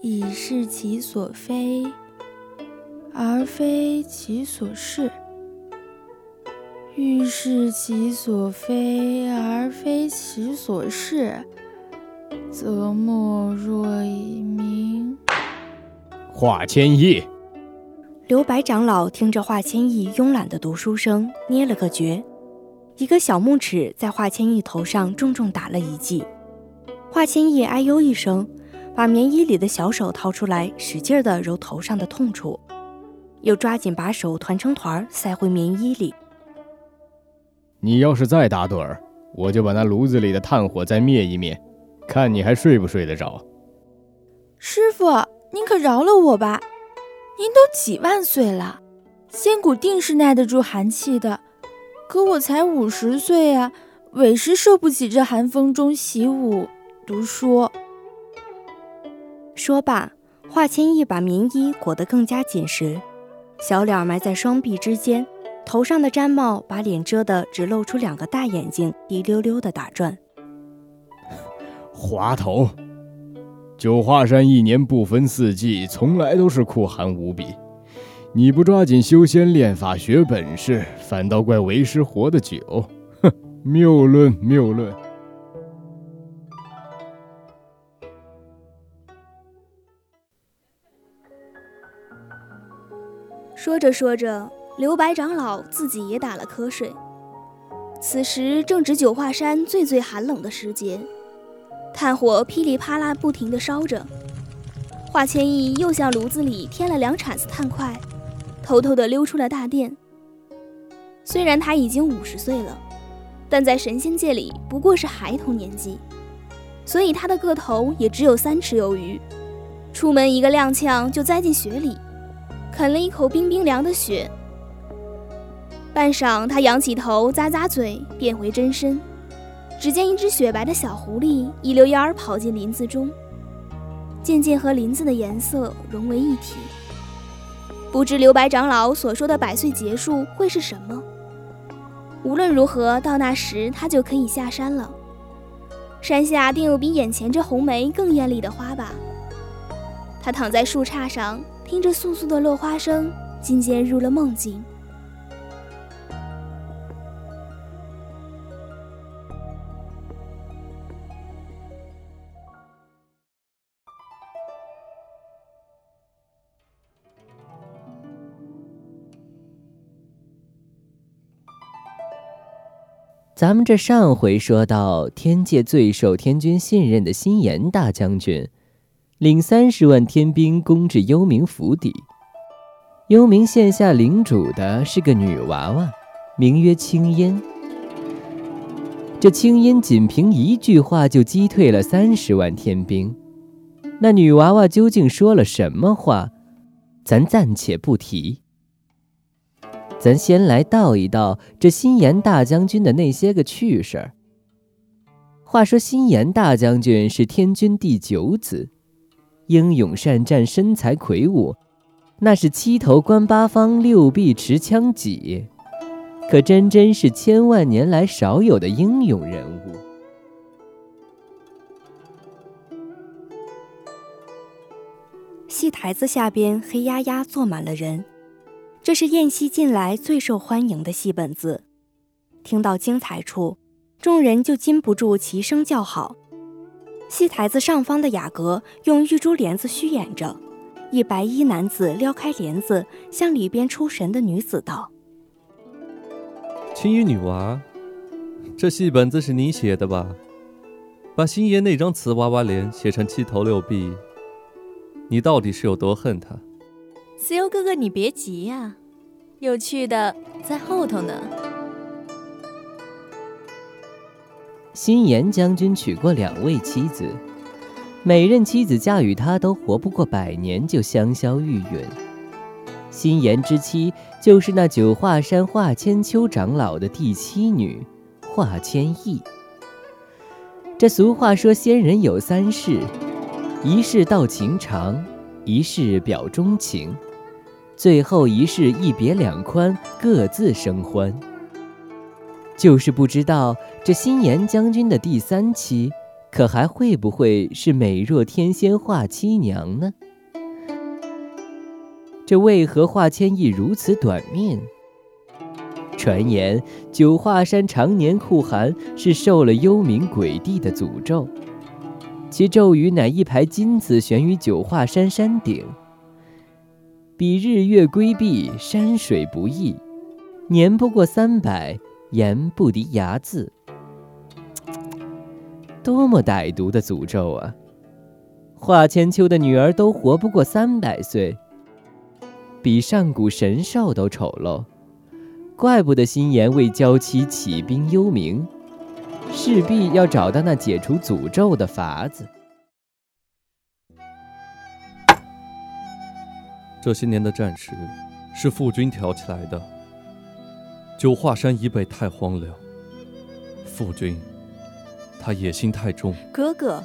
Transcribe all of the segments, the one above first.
已是其所非，而非其所是；欲是其所非，而非其所是，则莫若以明。华千亿，刘白长老听着华千亿慵懒的读书声，捏了个诀。一个小木尺在华千亿头上重重打了一记，华千亿哎呦一声，把棉衣里的小手掏出来，使劲地揉头上的痛处，又抓紧把手团成团塞回棉衣里。你要是再打盹儿，我就把那炉子里的炭火再灭一灭，看你还睡不睡得着。师傅，您可饶了我吧！您都几万岁了，仙骨定是耐得住寒气的。可我才五十岁呀，委实受不起这寒风中习武读书。说罢，华千亿把棉衣裹得更加紧实，小脸埋在双臂之间，头上的毡帽把脸遮得只露出两个大眼睛，滴溜溜的打转。滑头，九华山一年不分四季，从来都是酷寒无比。你不抓紧修仙练法学本事，反倒怪为师活得久。哼，谬论谬论。说着说着，刘白长老自己也打了瞌睡。此时正值九华山最最寒冷的时节，炭火噼里啪啦不停地烧着。华千亿又向炉子里添了两铲子炭块。偷偷地溜出了大殿。虽然他已经五十岁了，但在神仙界里不过是孩童年纪，所以他的个头也只有三尺有余。出门一个踉跄就栽进雪里，啃了一口冰冰凉的雪。半晌，他仰起头，咂咂嘴，变回真身。只见一只雪白的小狐狸一溜烟儿跑进林子中，渐渐和林子的颜色融为一体。不知刘白长老所说的百岁结束会是什么？无论如何，到那时他就可以下山了。山下定有比眼前这红梅更艳丽的花吧？他躺在树杈上，听着簌簌的落花声，渐渐入了梦境。咱们这上回说到，天界最受天君信任的心妍大将军，领三十万天兵攻至幽冥府邸。幽冥县下领主的是个女娃娃，名曰青烟。这青烟仅凭一句话就击退了三十万天兵。那女娃娃究竟说了什么话，咱暂且不提。咱先来道一道这心妍大将军的那些个趣事儿。话说心妍大将军是天君第九子，英勇善战，身材魁梧，那是七头观八方，六臂持枪戟，可真真是千万年来少有的英勇人物。戏台子下边黑压压坐满了人。这是燕西近来最受欢迎的戏本子，听到精彩处，众人就禁不住齐声叫好。戏台子上方的雅阁用玉珠帘子虚掩着，一白衣男子撩开帘子，向里边出神的女子道：“青衣女娃，这戏本子是你写的吧？把星爷那张瓷娃娃脸写成七头六臂，你到底是有多恨他？”思悠哥哥，你别急呀，有趣的在后头呢。新颜将军娶过两位妻子，每任妻子嫁与他都活不过百年就香消玉殒。新颜之妻就是那九华山华千秋长老的第七女华千亿。这俗话说，仙人有三世：一世道情长，一世表忠情，最后一世一别两宽，各自生欢。就是不知道这新颜将军的第三妻，可还会不会是美若天仙华七娘呢？这为何华千亿如此短命？传言九华山常年酷寒，是受了幽冥鬼帝的诅咒。其咒语乃一排金子悬于九华山山顶，比日月归避，山水不易，年不过三百。言不敌睚眦，多么歹毒的诅咒啊！华千秋的女儿都活不过三百岁，比上古神兽都丑陋，怪不得新颜为娇妻起兵幽冥，势必要找到那解除诅咒的法子。这些年的战事，是父君挑起来的。九华山以北太荒凉，父君他野心太重。哥哥，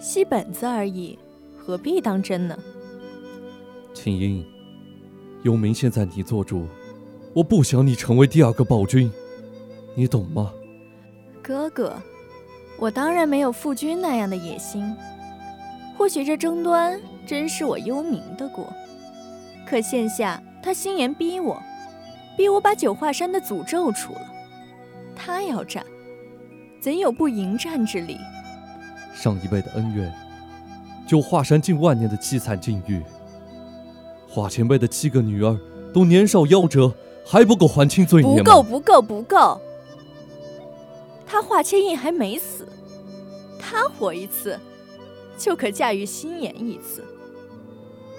戏本子而已，何必当真呢？青音，幽冥现在你做主，我不想你成为第二个暴君，你懂吗？哥哥，我当然没有父君那样的野心。或许这争端真是我幽冥的过，可现下他心言逼我。逼我把九华山的诅咒除了，他要战，怎有不迎战之理？上一辈的恩怨，九华山近万年的凄惨境遇，华前辈的七个女儿都年少夭折，还不够还清罪孽吗？不够，不够，不够！他华千印还没死，他活一次，就可驾驭心眼一次；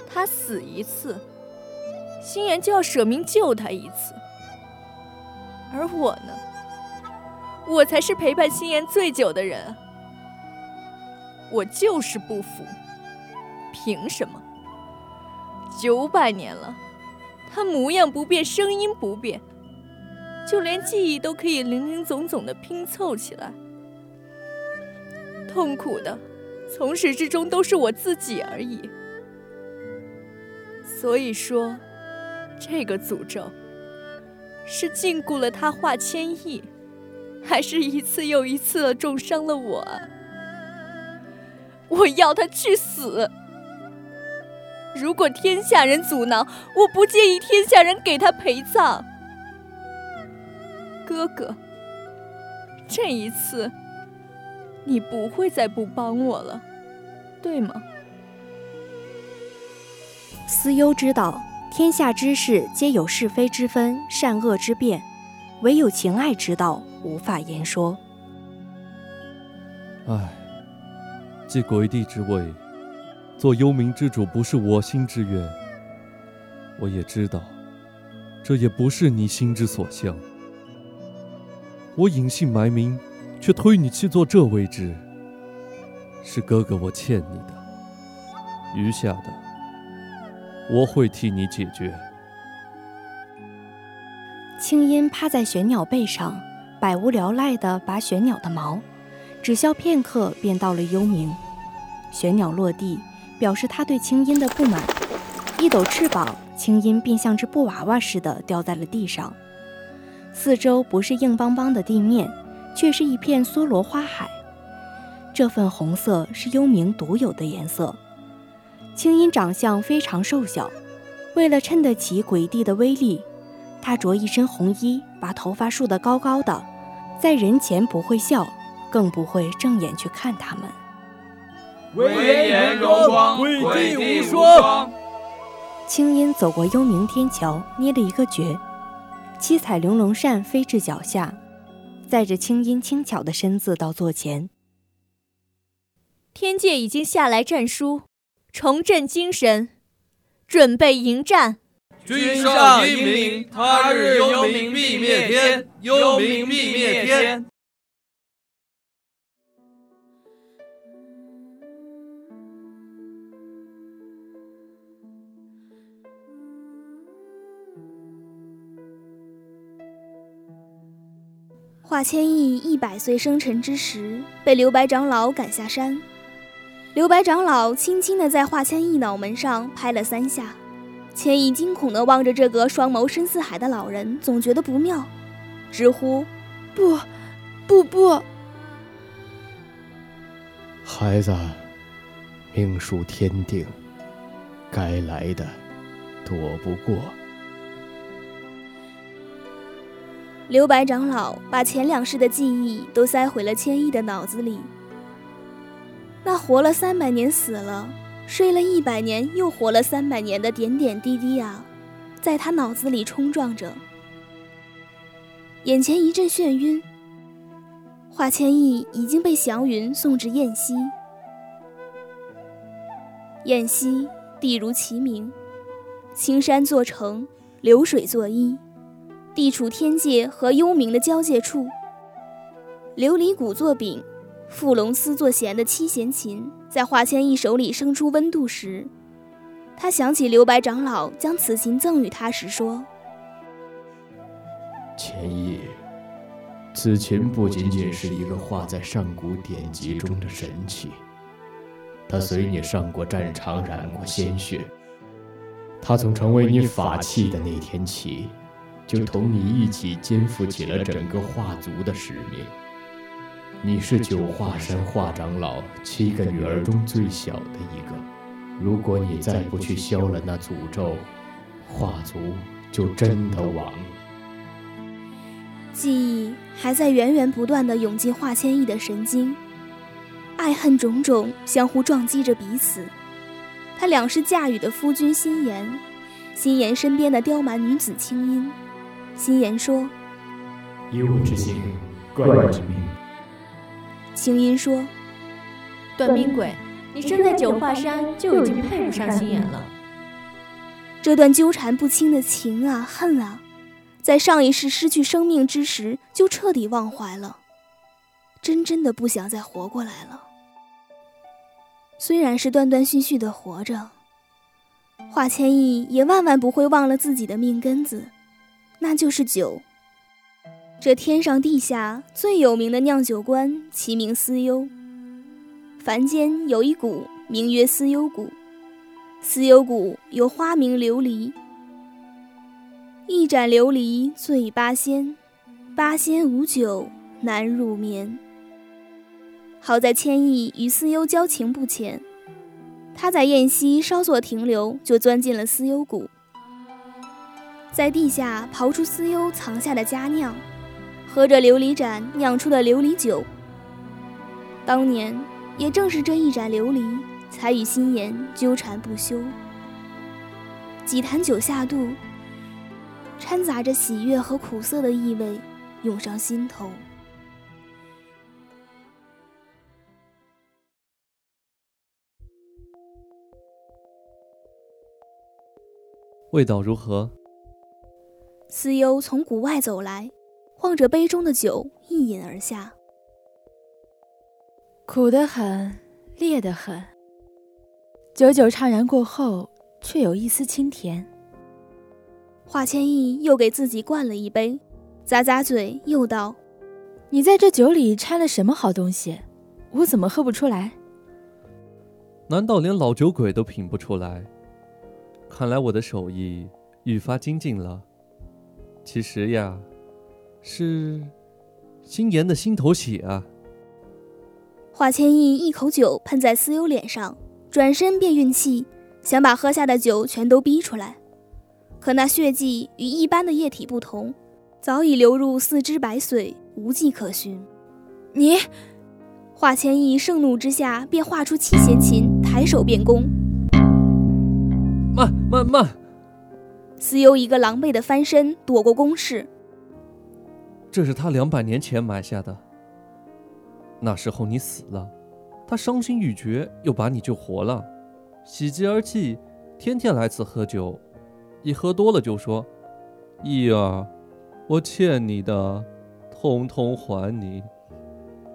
他死一次。心妍就要舍命救他一次，而我呢？我才是陪伴心妍最久的人。我就是不服，凭什么？九百年了，他模样不变，声音不变，就连记忆都可以零零总总的拼凑起来。痛苦的，从始至终都是我自己而已。所以说。这个诅咒是禁锢了他华千亿，还是一次又一次的重伤了我？我要他去死！如果天下人阻挠，我不介意天下人给他陪葬。哥哥，这一次你不会再不帮我了，对吗？思悠知道。天下之事皆有是非之分、善恶之辨，唯有情爱之道无法言说。唉，继鬼帝之位，做幽冥之主不是我心之愿。我也知道，这也不是你心之所向。我隐姓埋名，却推你去做这位置，是哥哥我欠你的。余下的。我会替你解决。青音趴在玄鸟背上，百无聊赖地拔玄鸟的毛，只消片刻，便到了幽冥。玄鸟落地，表示他对青音的不满。一抖翅膀，青音便像只布娃娃似的掉在了地上。四周不是硬邦邦的地面，却是一片梭罗花海。这份红色是幽冥独有的颜色。青音长相非常瘦小，为了衬得起鬼帝的威力，她着一身红衣，把头发梳得高高的，在人前不会笑，更不会正眼去看他们。威严荣光，鬼帝无双。青音走过幽冥天桥，捏了一个诀，七彩玲珑扇飞至脚下，载着青音轻巧的身子到座前。天界已经下来战书，重振精神，准备迎战。君上英明，他日幽冥必灭天，幽冥必灭天。华千亿一百岁生辰之时，被刘白长老赶下山。刘白长老轻轻地在华千亿脑门上拍了三下，千亿惊恐地望着这个双眸深似海的老人，总觉得不妙，直呼：“不，不不！”孩子，命数天定，该来的躲不过。刘白长老把前两世的记忆都塞回了千亿的脑子里。那活了三百年死了，睡了一百年又活了三百年的点点滴滴啊，在他脑子里冲撞着，眼前一阵眩晕。华千亿已经被祥云送至燕西，燕西地如其名，青山作城，流水作衣，地处天界和幽冥的交界处，琉璃谷作柄。傅龙思作弦的七弦琴，在华千亿手里生出温度时，他想起刘白长老将此琴赠予他时说：“千亿，此琴不仅仅是一个画在上古典籍中的神器，它随你上过战场，染过鲜血。它从成为你法器的那天起，就同你一起肩负起了整个画族的使命。”你是九华山华长老七个女儿中最小的一个。如果你再不去消了那诅咒，华族就真的亡了。记忆还在源源不断的涌进华千亿的神经，爱恨种种相互撞击着彼此。他两世嫁与的夫君心妍，心妍身边的刁蛮女子青音。心妍说：“以我之心，怪你之命。”青音说：“短命鬼，你生在九华山就已经配不上心眼了。这段纠缠不清的情啊恨啊，在上一世失去生命之时就彻底忘怀了，真真的不想再活过来了。虽然是断断续续的活着，华千亿也万万不会忘了自己的命根子，那就是酒。”这天上地下最有名的酿酒官，其名思幽。凡间有一谷，名曰思幽谷。思幽谷有花名琉璃。一盏琉璃醉八仙，八仙无酒难入眠。好在千亿与思幽交情不浅，他在燕西稍作停留，就钻进了思幽谷，在地下刨出思幽藏下的佳酿。喝着琉璃盏酿出的琉璃酒，当年也正是这一盏琉璃，才与心妍纠缠不休。几坛酒下肚，掺杂着喜悦和苦涩的意味涌上心头。味道如何？思幽从谷外走来。望着杯中的酒，一饮而下。苦得很，烈得很。久久怅然过后，却有一丝清甜。华千意又给自己灌了一杯，咂咂嘴，又道：“你在这酒里掺了什么好东西？我怎么喝不出来？”难道连老酒鬼都品不出来？看来我的手艺愈发精进了。其实呀。是，心妍的心头血啊！华千意一口酒喷在思悠脸上，转身便运气，想把喝下的酒全都逼出来。可那血迹与一般的液体不同，早已流入四肢百髓，无迹可寻。你，华千意盛怒之下便画出七弦琴，抬手便攻。慢慢慢！思幽一个狼狈的翻身，躲过攻势。这是他两百年前埋下的。那时候你死了，他伤心欲绝，又把你救活了，喜极而泣，天天来此喝酒，一喝多了就说：“义儿，我欠你的，通通还你。”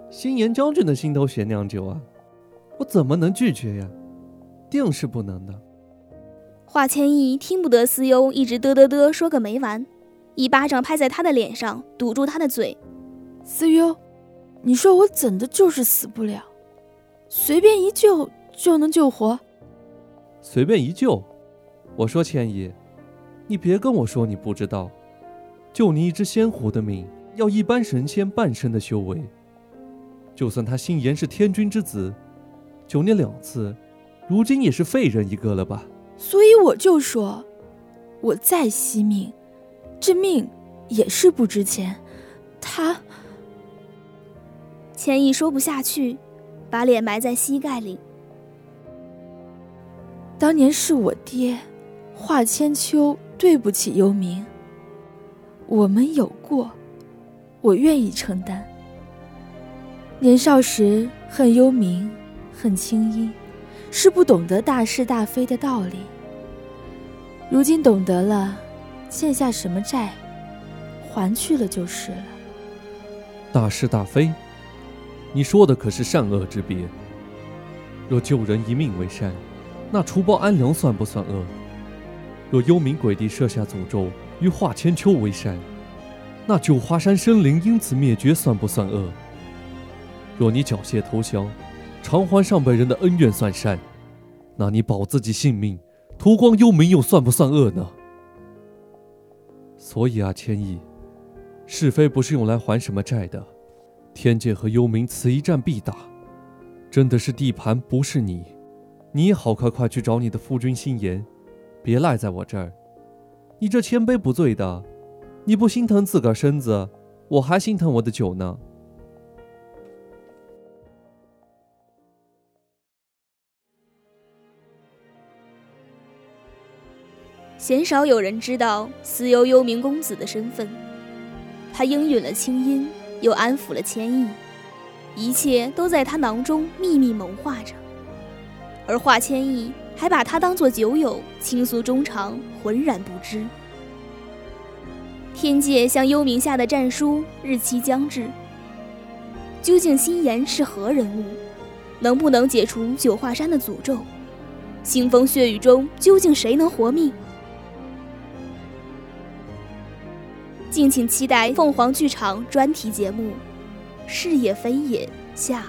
新延将军的心头血酿酒啊，我怎么能拒绝呀？定是不能的。华千亿听不得思优一直嘚嘚嘚说个没完。一巴掌拍在他的脸上，堵住他的嘴。思优，你说我怎的就是死不了？随便一救就能救活？随便一救？我说千亿，你别跟我说你不知道，救你一只仙狐的命，要一般神仙半生的修为。就算他心言是天君之子，救你两次，如今也是废人一个了吧？所以我就说，我再惜命。这命也是不值钱，他千亿说不下去，把脸埋在膝盖里。当年是我爹，华千秋对不起幽冥。我们有过，我愿意承担。年少时恨幽冥，恨青衣，是不懂得大是大非的道理。如今懂得了。欠下什么债，还去了就是了。大是大非，你说的可是善恶之别。若救人一命为善，那除暴安良算不算恶？若幽冥鬼帝设下诅咒与华千秋为善，那九华山生灵因此灭绝算不算恶？若你缴械投降，偿还上辈人的恩怨算善，那你保自己性命，屠光幽冥又算不算恶呢？所以啊，千亿，是非不是用来还什么债的。天界和幽冥此一战必打，真的是地盘不是你。你好，快快去找你的夫君心言，别赖在我这儿。你这千杯不醉的，你不心疼自个儿身子，我还心疼我的酒呢。鲜少有人知道思幽幽冥公子的身份，他应允了青音，又安抚了千亿，一切都在他囊中秘密谋划着。而华千亿还把他当作酒友，倾诉衷肠，浑然不知。天界向幽冥下的战书日期将至，究竟心言是何人物？能不能解除九华山的诅咒？腥风血雨中究竟谁能活命？敬请期待凤凰剧场专题节目《是也非也》下。